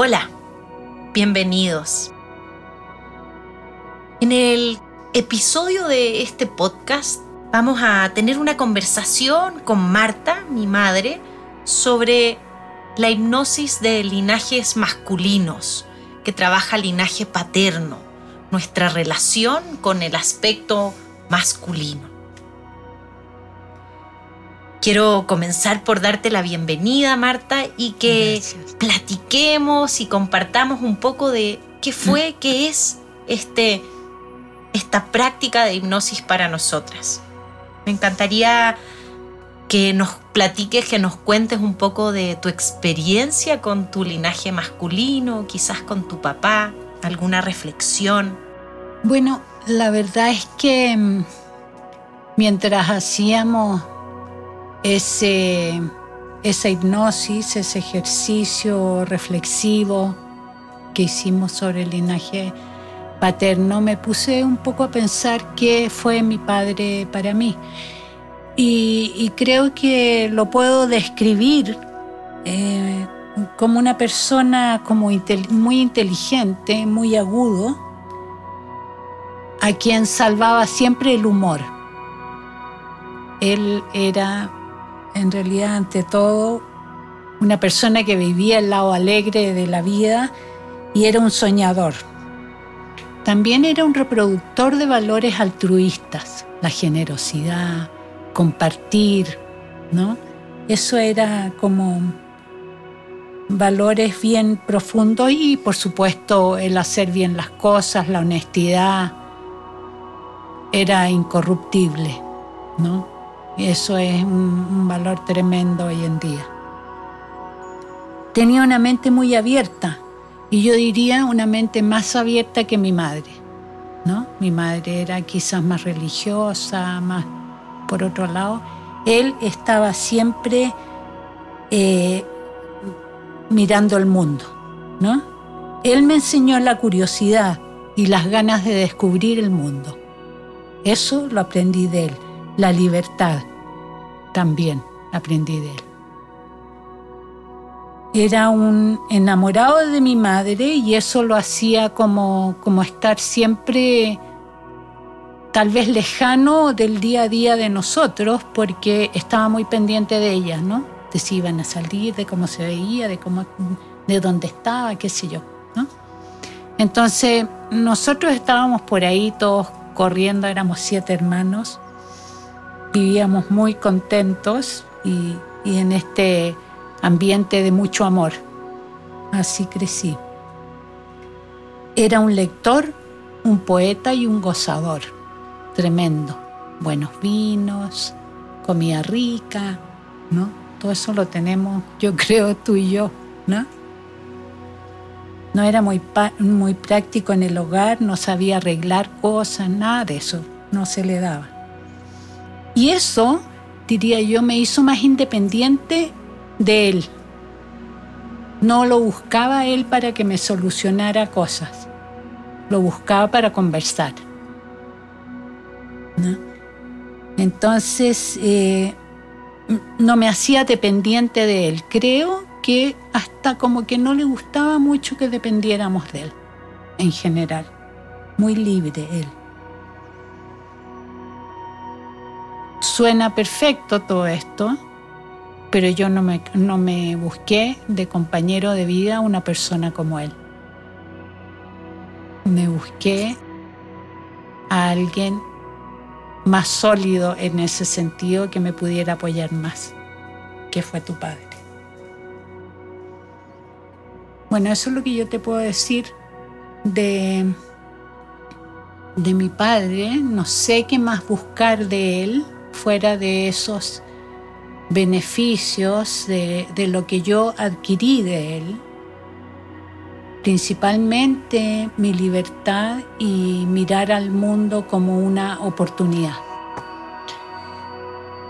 Hola, bienvenidos. En el episodio de este podcast vamos a tener una conversación con Marta, mi madre, sobre la hipnosis de linajes masculinos, que trabaja linaje paterno, nuestra relación con el aspecto masculino. Quiero comenzar por darte la bienvenida, Marta, y que platiquemos y compartamos un poco de qué fue, mm. qué es este, esta práctica de hipnosis para nosotras. Me encantaría que nos platiques, que nos cuentes un poco de tu experiencia con tu linaje masculino, quizás con tu papá, alguna reflexión. Bueno, la verdad es que mm, mientras hacíamos ese, esa hipnosis, ese ejercicio reflexivo que hicimos sobre el linaje paterno, me puse un poco a pensar qué fue mi padre para mí. Y, creo que lo puedo describir eh, como una persona muy inteligente, muy agudo, a quien salvaba siempre el humor. Él era en realidad ante todo una persona que vivía el lado alegre de la vida y era un soñador. También era un reproductor de valores altruistas, la generosidad, compartir, ¿no? Eso era como valores bien profundos y por supuesto el hacer bien las cosas, la honestidad, era incorruptible, ¿no? Eso es un, valor tremendo hoy en día. Tenía una mente muy abierta y yo diría una mente más abierta que mi madre. ¿no? Mi madre era quizás más religiosa, más por otro lado. Él estaba siempre eh, mirando el mundo. ¿no? Él me enseñó la curiosidad y las ganas de descubrir el mundo. Eso lo aprendí de él la libertad también aprendí de él. Era un enamorado de mi madre y eso lo hacía como, como estar siempre tal vez lejano del día a día de nosotros porque estaba muy pendiente de ella, ¿no? De si iban a salir, de cómo se veía, de cómo, de dónde estaba, qué sé yo, ¿no? Entonces nosotros estábamos por ahí todos corriendo, éramos siete hermanos vivíamos muy contentos y, en este ambiente de mucho amor. Así crecí. Era un lector, un poeta y un gozador. Tremendo. Buenos vinos, comida rica, ¿no? Todo eso lo tenemos, yo creo, tú y yo, ¿no? No era muy, muy práctico en el hogar, no sabía arreglar cosas, nada de eso, no se le daba. Y eso, diría yo, me hizo más independiente de él. No lo buscaba él para que me solucionara cosas, lo buscaba para conversar. Entonces, eh, no me hacía dependiente de él. Creo que hasta como que no le gustaba mucho que dependiéramos de él, en general. Muy libre él. Suena perfecto todo esto, pero yo no me, no me busqué de compañero de vida una persona como él. Me busqué a alguien más sólido en ese sentido que me pudiera apoyar más, que fue tu padre. Bueno, eso es lo que yo te puedo decir de, de mi padre. No sé qué más buscar de él fuera de esos beneficios de, lo que yo adquirí de él, principalmente mi libertad y mirar al mundo como una oportunidad.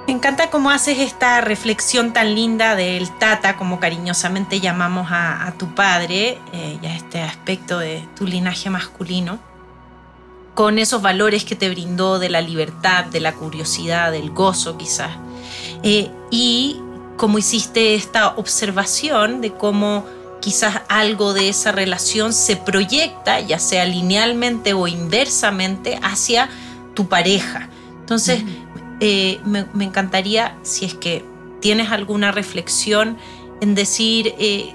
Me encanta cómo haces esta reflexión tan linda del tata, como cariñosamente llamamos a, tu padre, eh, y a este aspecto de tu linaje masculino con esos valores que te brindó de la libertad, de la curiosidad, del gozo quizás. Eh, y como hiciste esta observación de cómo quizás algo de esa relación se proyecta, ya sea linealmente o inversamente, hacia tu pareja. Entonces, eh, me, encantaría, si es que tienes alguna reflexión, en decir eh,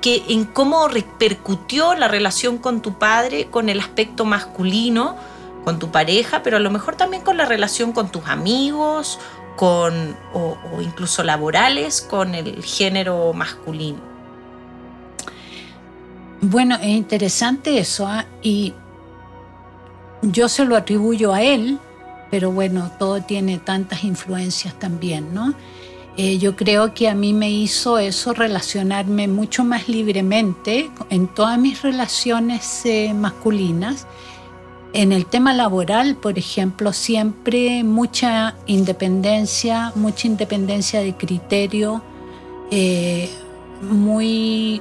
que, en cómo repercutió la relación con tu padre, con el aspecto masculino, con tu pareja, pero a lo mejor también con la relación con tus amigos con, o, incluso laborales con el género masculino. Bueno, es interesante eso ¿ah? y yo se lo atribuyo a él, pero bueno, todo tiene tantas influencias también, ¿no? Eh, yo creo que a mí me hizo eso relacionarme mucho más libremente en todas mis relaciones eh, masculinas en el tema laboral, por ejemplo, siempre mucha independencia, mucha independencia de criterio, eh, muy,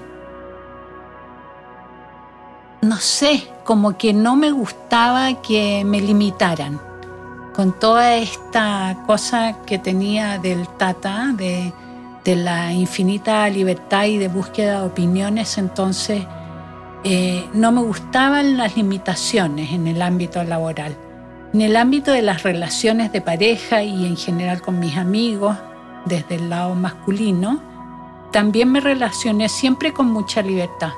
no sé, como que no me gustaba que me limitaran. Con toda esta cosa que tenía del tata, de, la infinita libertad y de búsqueda de opiniones, entonces eh, no me gustaban las limitaciones en el ámbito laboral. En el ámbito de las relaciones de pareja y en general con mis amigos, desde el lado masculino, también me relacioné siempre con mucha libertad.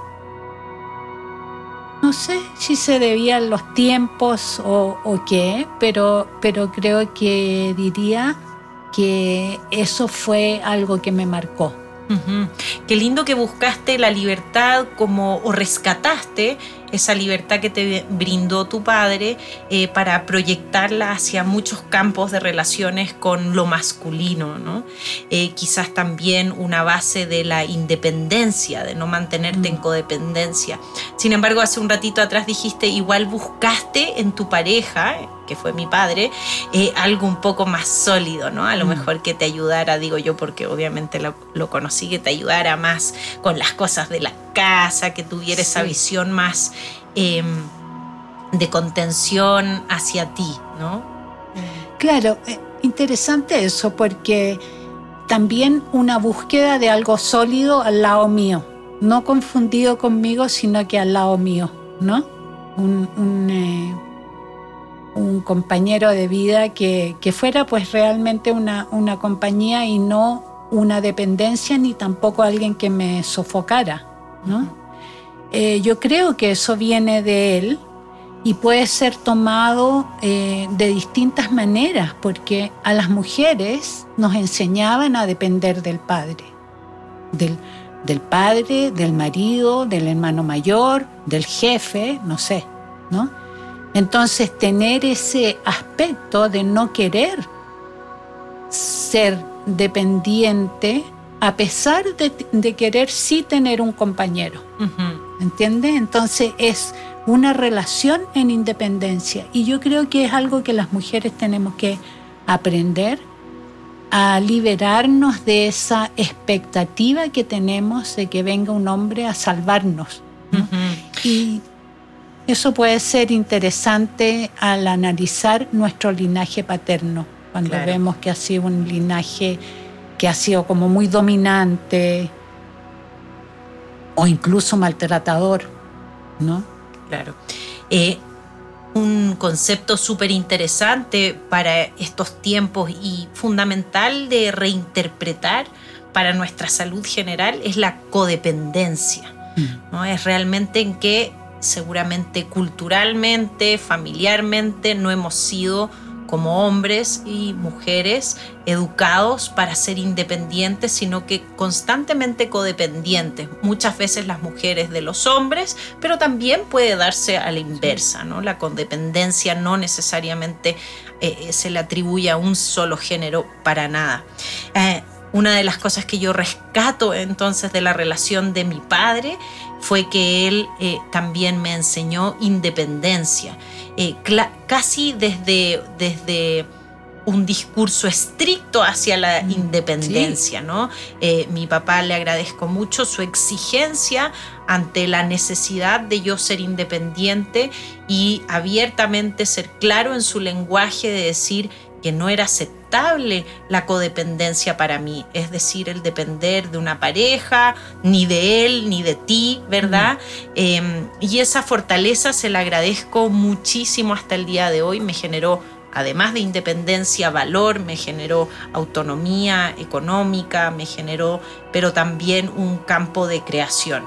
No sé si se debían los tiempos o, o qué, pero, pero creo que diría que eso fue algo que me marcó. Qué lindo que buscaste la libertad como o rescataste esa libertad que te brindó tu padre eh, para proyectarla hacia muchos campos de relaciones con lo masculino, ¿no? Eh, quizás también una base de la independencia, de no mantenerte en mm. codependencia. Sin embargo, hace un ratito atrás dijiste, igual buscaste en tu pareja, que fue mi padre, eh, algo un poco más sólido, ¿no? A lo mm. mejor que te ayudara, digo yo, porque obviamente lo, conocí, que te ayudara más con las cosas de la casa, que tuviera esa visión más Em, de contención hacia ti, ¿no? Claro, eh, interesante eso, porque también una búsqueda de algo sólido al lado mío, no confundido conmigo, sino que al lado mío, ¿no? Un, eh, compañero de vida que, fuera pues realmente una, una compañía y no una dependencia ni tampoco alguien que me sofocara, ¿no? Eh, yo creo que eso viene de él y puede ser tomado eh, de distintas maneras, porque a las mujeres nos enseñaban a depender del padre, del, del padre, del marido, del hermano mayor, del jefe, no sé, ¿no? Entonces tener ese aspecto de no querer ser dependiente a pesar de, querer sí tener un compañero. ¿Entiende? Entonces es una relación en independencia. Y yo creo que es algo que las mujeres tenemos que aprender a liberarnos de esa expectativa que tenemos de que venga un hombre a salvarnos. Y eso puede ser interesante al analizar nuestro linaje paterno, cuando vemos que ha sido un linaje que ha sido como muy dominante o incluso maltratador, ¿no? Claro. Eh, un concepto súper interesante para estos tiempos y fundamental de reinterpretar para nuestra salud general es la codependencia. Mm. ¿no? Es realmente en que seguramente culturalmente, familiarmente, no hemos sido como hombres y mujeres educados para ser independientes, sino que constantemente codependientes. Muchas veces las mujeres de los hombres, pero también puede darse a la inversa, ¿no? La codependencia no necesariamente eh, se le atribuye a un solo género para nada. Eh, una de las cosas que yo rescato entonces de la relación de mi padre fue que él eh, también me enseñó independencia, eh, casi desde, desde un discurso estricto hacia la mm, independencia, ¿no? Eh, mi papá le agradezco mucho su exigencia ante la necesidad de yo ser independiente y abiertamente ser claro en su lenguaje de decir que no era aceptable la codependencia para mí, es decir, el depender de una pareja, ni de él, ni de ti, ¿verdad? Em, y esa fortaleza se la agradezco muchísimo hasta el día de hoy, me generó además de independencia, valor, me generó autonomía económica, me generó, pero también un campo de creación.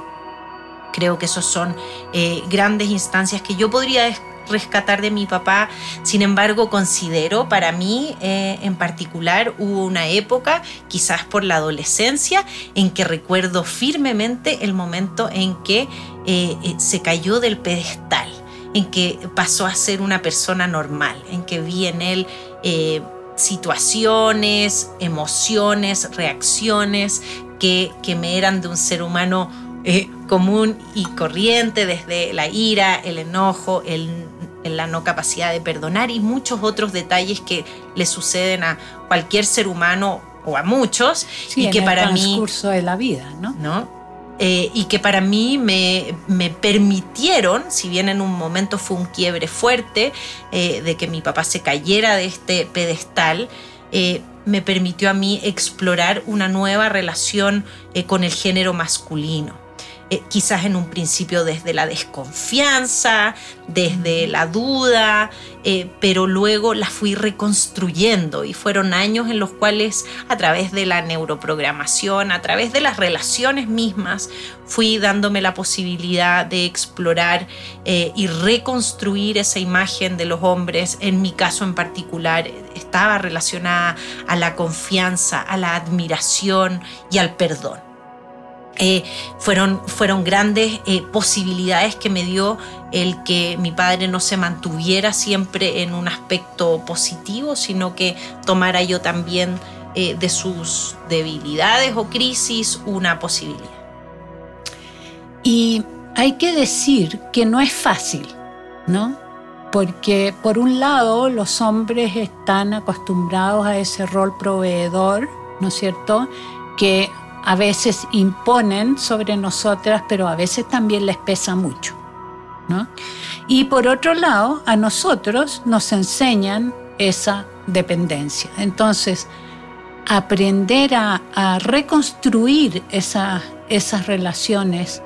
Creo que esos son eh, grandes instancias que yo podría rescatar de mi papá. Sin embargo, considero para mí eh, en particular hubo una época, quizás por la adolescencia, en que recuerdo firmemente el momento en que eh, se cayó del pedestal en que pasó a ser una persona normal, en que vi en él eh, situaciones, emociones, reacciones que, que, me eran de un ser humano eh, común y corriente, desde la ira, el enojo, el, la no capacidad de perdonar y muchos otros detalles que le suceden a cualquier ser humano o a muchos y que para mí... curso de la vida, ¿no? ¿no? Eh, y que para mí me, permitieron, si bien en un momento fue un quiebre fuerte eh, de que mi papá se cayera de este pedestal, eh, me permitió a mí explorar una nueva relación con el género masculino. Eh, quizás en un principio desde la desconfianza, desde la duda, eh, pero luego la fui reconstruyendo y fueron años en los cuales a través de la neuroprogramación, a través de las relaciones mismas, fui dándome la posibilidad de explorar eh, y reconstruir esa imagen de los hombres. En mi caso en particular estaba relacionada a la confianza, a la admiración y al perdón. Eh, fueron, fueron grandes eh, posibilidades que me dio el que mi padre no se mantuviera siempre en un aspecto positivo, sino que tomara yo también eh, de sus debilidades o crisis una posibilidad. Y hay que decir que no es fácil, ¿no? Porque por un lado los hombres están acostumbrados a ese rol proveedor, ¿no es cierto? Que a veces imponen sobre nosotras, pero a veces también les pesa mucho. ¿no? Y por otro lado, a nosotros nos enseñan esa dependencia. Entonces, aprender a, reconstruir esas relaciones,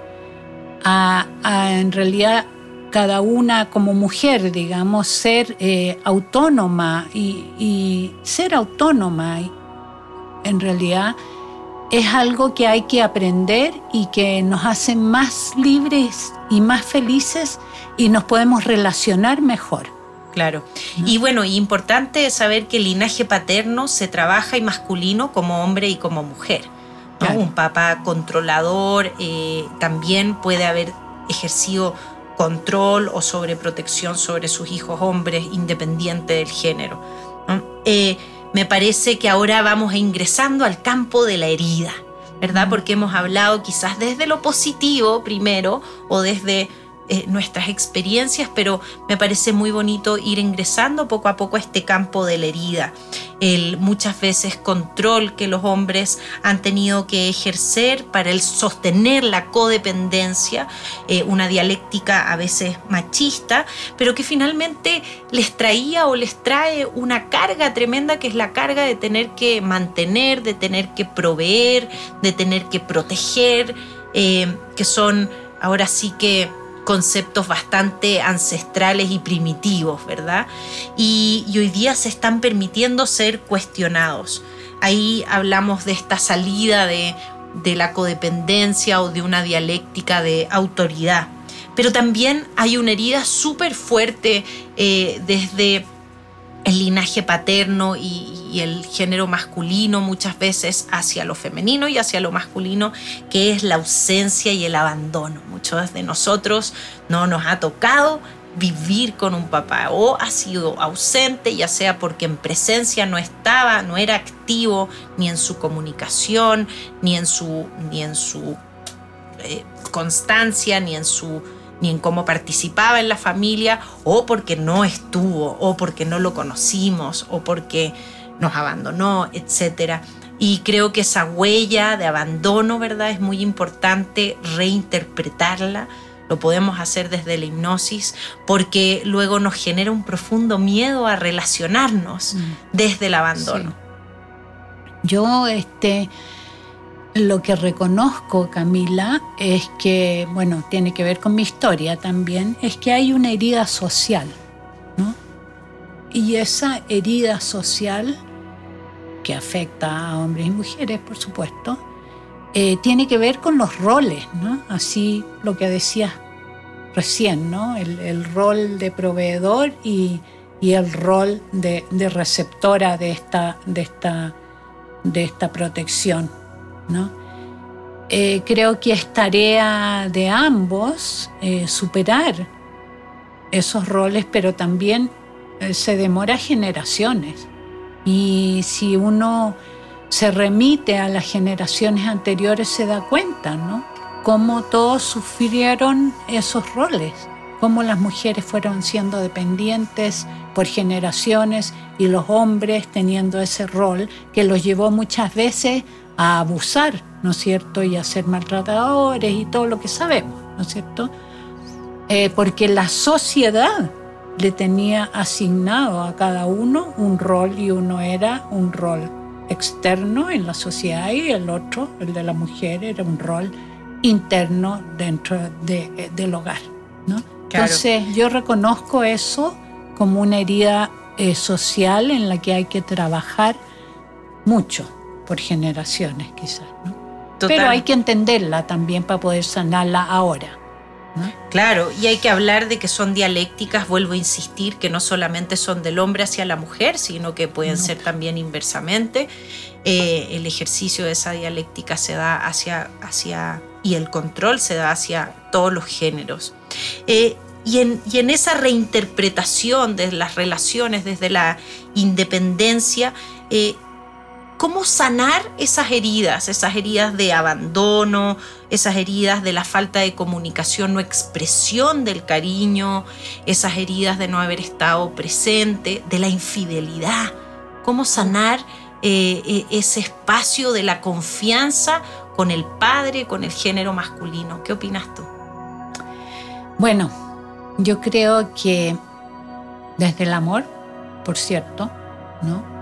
a, en realidad cada una como mujer, digamos, ser eh, autónoma y, y, ser autónoma, en realidad es algo que hay que aprender y que nos hace más libres y más felices y nos podemos relacionar mejor. Claro. Y bueno, importante saber que el linaje paterno se trabaja y masculino como hombre y como mujer. Un papá controlador eh, también puede haber ejercido control o sobreprotección sobre sus hijos hombres, independiente del género. Eh, me parece que ahora vamos ingresando al campo de la herida, ¿verdad? Porque hemos hablado quizás desde lo positivo primero o desde eh, nuestras experiencias, pero me parece muy bonito ir ingresando poco a poco a este campo de la herida. El muchas veces control que los hombres han tenido que ejercer para el sostener la codependencia, eh, una dialéctica a veces machista, pero que finalmente les traía o les trae una carga tremenda que es la carga de tener que mantener, de tener que proveer, de tener que proteger, eh, que son ahora sí que conceptos bastante ancestrales y primitivos, ¿verdad? Y, hoy día se están permitiendo ser cuestionados. Ahí hablamos de esta salida de, la codependencia o de una dialéctica de autoridad. Pero también hay una herida súper fuerte eh, desde el linaje paterno y, el género masculino muchas veces hacia lo femenino y hacia lo masculino, que es la ausencia y el abandono. Muchos de nosotros no nos ha tocado vivir con un papá o ha sido ausente, ya sea porque en presencia no estaba, no era activo ni en su comunicación, ni en su, ni en su eh, constancia, ni en su ni en cómo participaba en la familia, o porque no estuvo, o porque no lo conocimos, o porque nos abandonó, etc. Y creo que esa huella de abandono, ¿verdad? Es muy importante reinterpretarla. lo podemos hacer desde la hipnosis, porque luego nos genera un profundo miedo a relacionarnos mm. desde el abandono. Yo, este, lo que reconozco, Camila, es que, bueno, tiene que ver con mi historia también, es que hay una herida social, ¿no? Y esa herida social, que afecta a hombres y mujeres, por supuesto, eh, tiene que ver con los roles, ¿no? Así lo que decías recién, ¿no? El, rol de proveedor y, el rol de, receptora de esta, de esta, de esta protección, ¿no? Eh, creo que es tarea de ambos eh, superar esos roles, pero también se demora generaciones. Y si uno se remite a las generaciones anteriores se da cuenta, ¿no? Cómo todos sufrieron esos roles, cómo las mujeres fueron siendo dependientes por generaciones y los hombres teniendo ese rol que los llevó muchas veces a abusar, ¿no es cierto? Y a ser maltratadores y todo lo que sabemos, ¿no es cierto? Eh, porque la sociedad le tenía asignado a cada uno un rol y uno era un rol externo en la sociedad y el otro, el de la mujer, era un rol interno dentro de, del hogar. ¿no? Entonces yo reconozco eso como una herida eh, social en la que hay que trabajar mucho por generaciones quizás. ¿no? Pero hay que entenderla también para poder sanarla ahora. Claro, y hay que hablar de que son dialécticas, vuelvo a insistir, que no solamente son del hombre hacia la mujer, sino que pueden ser también inversamente. Eh, el ejercicio de esa dialéctica se da hacia, hacia, y el control se da hacia todos los géneros. Eh, y, en, y en esa reinterpretación de las relaciones desde la independencia, eh, cómo sanar esas heridas, esas heridas de abandono, esas heridas de la falta de comunicación o expresión del cariño, esas heridas de no haber estado presente, de la infidelidad, cómo sanar eh, eh, ese espacio de la confianza con el padre, con el género masculino. ¿Qué opinas tú? Bueno, yo creo que desde el amor, por cierto, ¿no?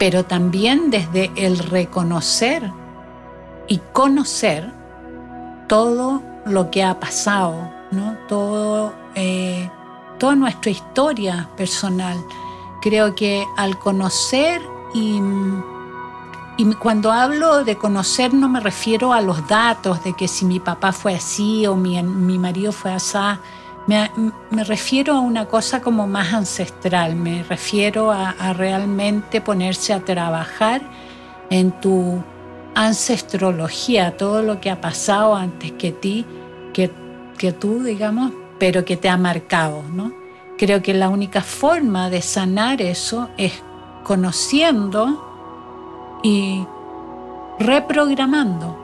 Pero también desde el reconocer y conocer todo lo que ha pasado, ¿no? todo, eh, toda nuestra historia personal. Creo que al conocer y, y cuando hablo de conocer no me refiero a los datos de que si mi papá fue así o mi, mi marido fue así, me, refiero a una cosa como más ancestral, me refiero a, realmente ponerse a trabajar en tu ancestrología, todo lo que ha pasado antes que ti, que, que tú, digamos, pero que te ha marcado, ¿no? Creo que la única forma de sanar eso es conociendo y reprogramando.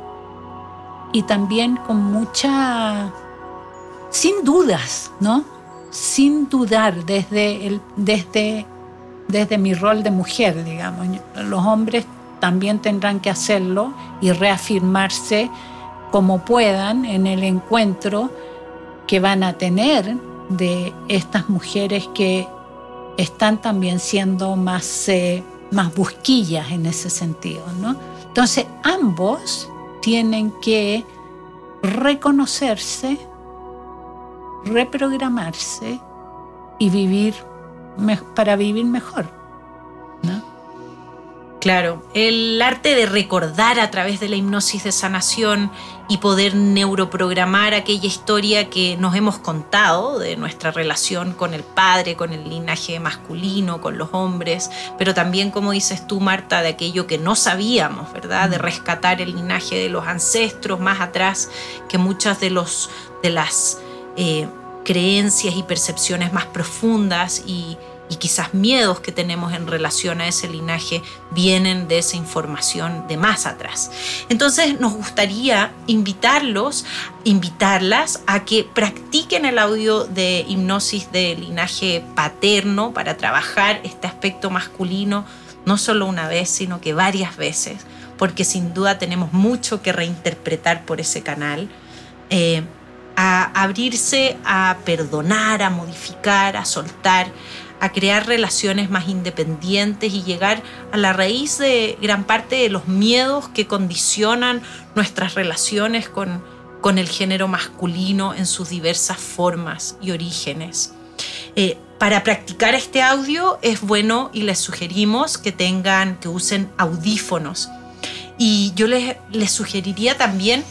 Y también con mucha sin dudas, ¿no? Sin dudar desde, el, desde, desde mi rol de mujer, digamos. Los hombres también tendrán que hacerlo y reafirmarse como puedan en el encuentro que van a tener de estas mujeres que están también siendo más, eh, más busquillas en ese sentido. ¿no? Entonces ambos tienen que reconocerse reprogramarse y vivir para vivir mejor. Claro, el arte de recordar a través de la hipnosis de sanación y poder neuroprogramar aquella historia que nos hemos contado de nuestra relación con el padre, con el linaje masculino, con los hombres, pero también, como dices tú, Marta, de aquello que no sabíamos, ¿verdad? De rescatar el linaje de los ancestros más atrás, que muchas de, los, de las eh, creencias y percepciones más profundas y, quizás miedos que tenemos en relación a ese linaje vienen de esa información de más atrás. Entonces nos gustaría invitarlos, invitarlas a que practiquen el audio de hipnosis de linaje paterno para trabajar este aspecto masculino no solo una vez, sino que varias veces, porque sin duda tenemos mucho que reinterpretar por ese canal. Eh, a abrirse a perdonar, a modificar, a soltar, a crear relaciones más independientes y llegar a la raíz de gran parte de los miedos que condicionan nuestras relaciones con, con el género masculino en sus diversas formas y orígenes. Eh, para practicar este audio es bueno y les sugerimos que tengan, que usen audífonos. Y yo les, les sugeriría también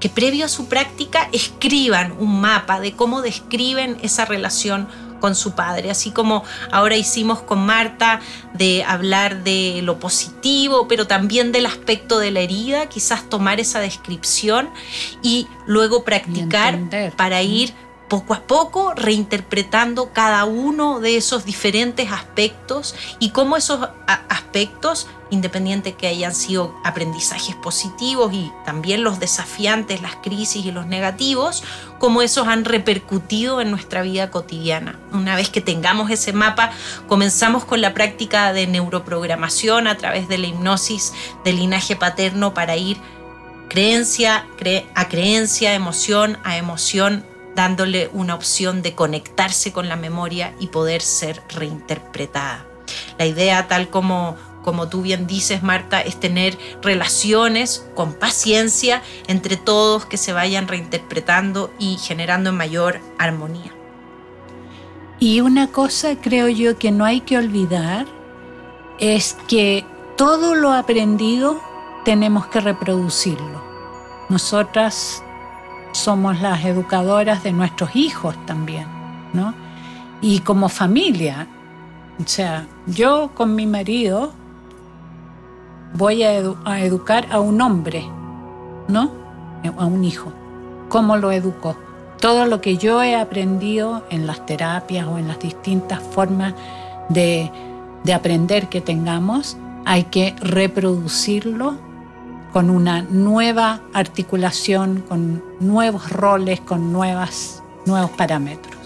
que previo a su práctica escriban un mapa de cómo describen esa relación con su padre, así como ahora hicimos con Marta de hablar de lo positivo, pero también del aspecto de la herida, quizás tomar esa descripción y luego practicar para ir poco a poco reinterpretando cada uno de esos diferentes aspectos y cómo esos aspectos, independiente que hayan sido aprendizajes positivos y también los desafiantes, las crisis y los negativos, cómo esos han repercutido en nuestra vida cotidiana. Una vez que tengamos ese mapa, comenzamos con la práctica de neuroprogramación a través de la hipnosis del linaje paterno para ir creencia a creencia, emoción a emoción, dándole una opción de conectarse con la memoria y poder ser reinterpretada. La idea, tal como, como tú bien dices, Marta, es tener relaciones con paciencia entre todos que se vayan reinterpretando y generando en mayor armonía. Y una cosa creo yo que no hay que olvidar es que todo lo aprendido tenemos que reproducirlo. Nosotras somos las educadoras de nuestros hijos también, ¿no? Y como familia, o sea, yo con mi marido voy a, educar a un hombre, ¿no? A un hijo. ¿Cómo lo educo? Todo lo que yo he aprendido en las terapias o en las distintas formas de aprender que tengamos, hay que reproducirlo con una nueva articulación, con nuevos roles, con nuevas, nuevos parámetros.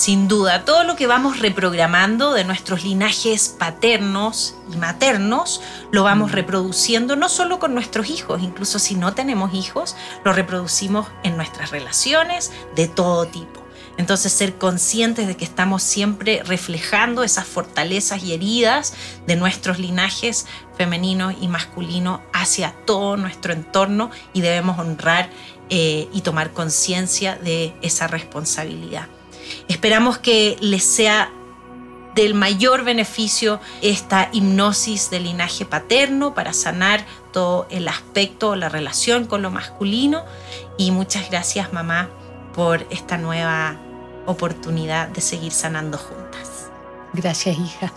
Sin duda, todo lo que vamos reprogramando de nuestros linajes paternos y maternos, lo vamos mm. reproduciendo no solo con nuestros hijos, incluso si no tenemos hijos, lo reproducimos en nuestras relaciones de todo tipo. Entonces ser conscientes de que estamos siempre reflejando esas fortalezas y heridas de nuestros linajes femenino y masculino hacia todo nuestro entorno y debemos honrar eh, y tomar conciencia de esa responsabilidad. Esperamos que les sea del mayor beneficio esta hipnosis del linaje paterno para sanar todo el aspecto, la relación con lo masculino. Y muchas gracias mamá por esta nueva oportunidad de seguir sanando juntas. Gracias, hija.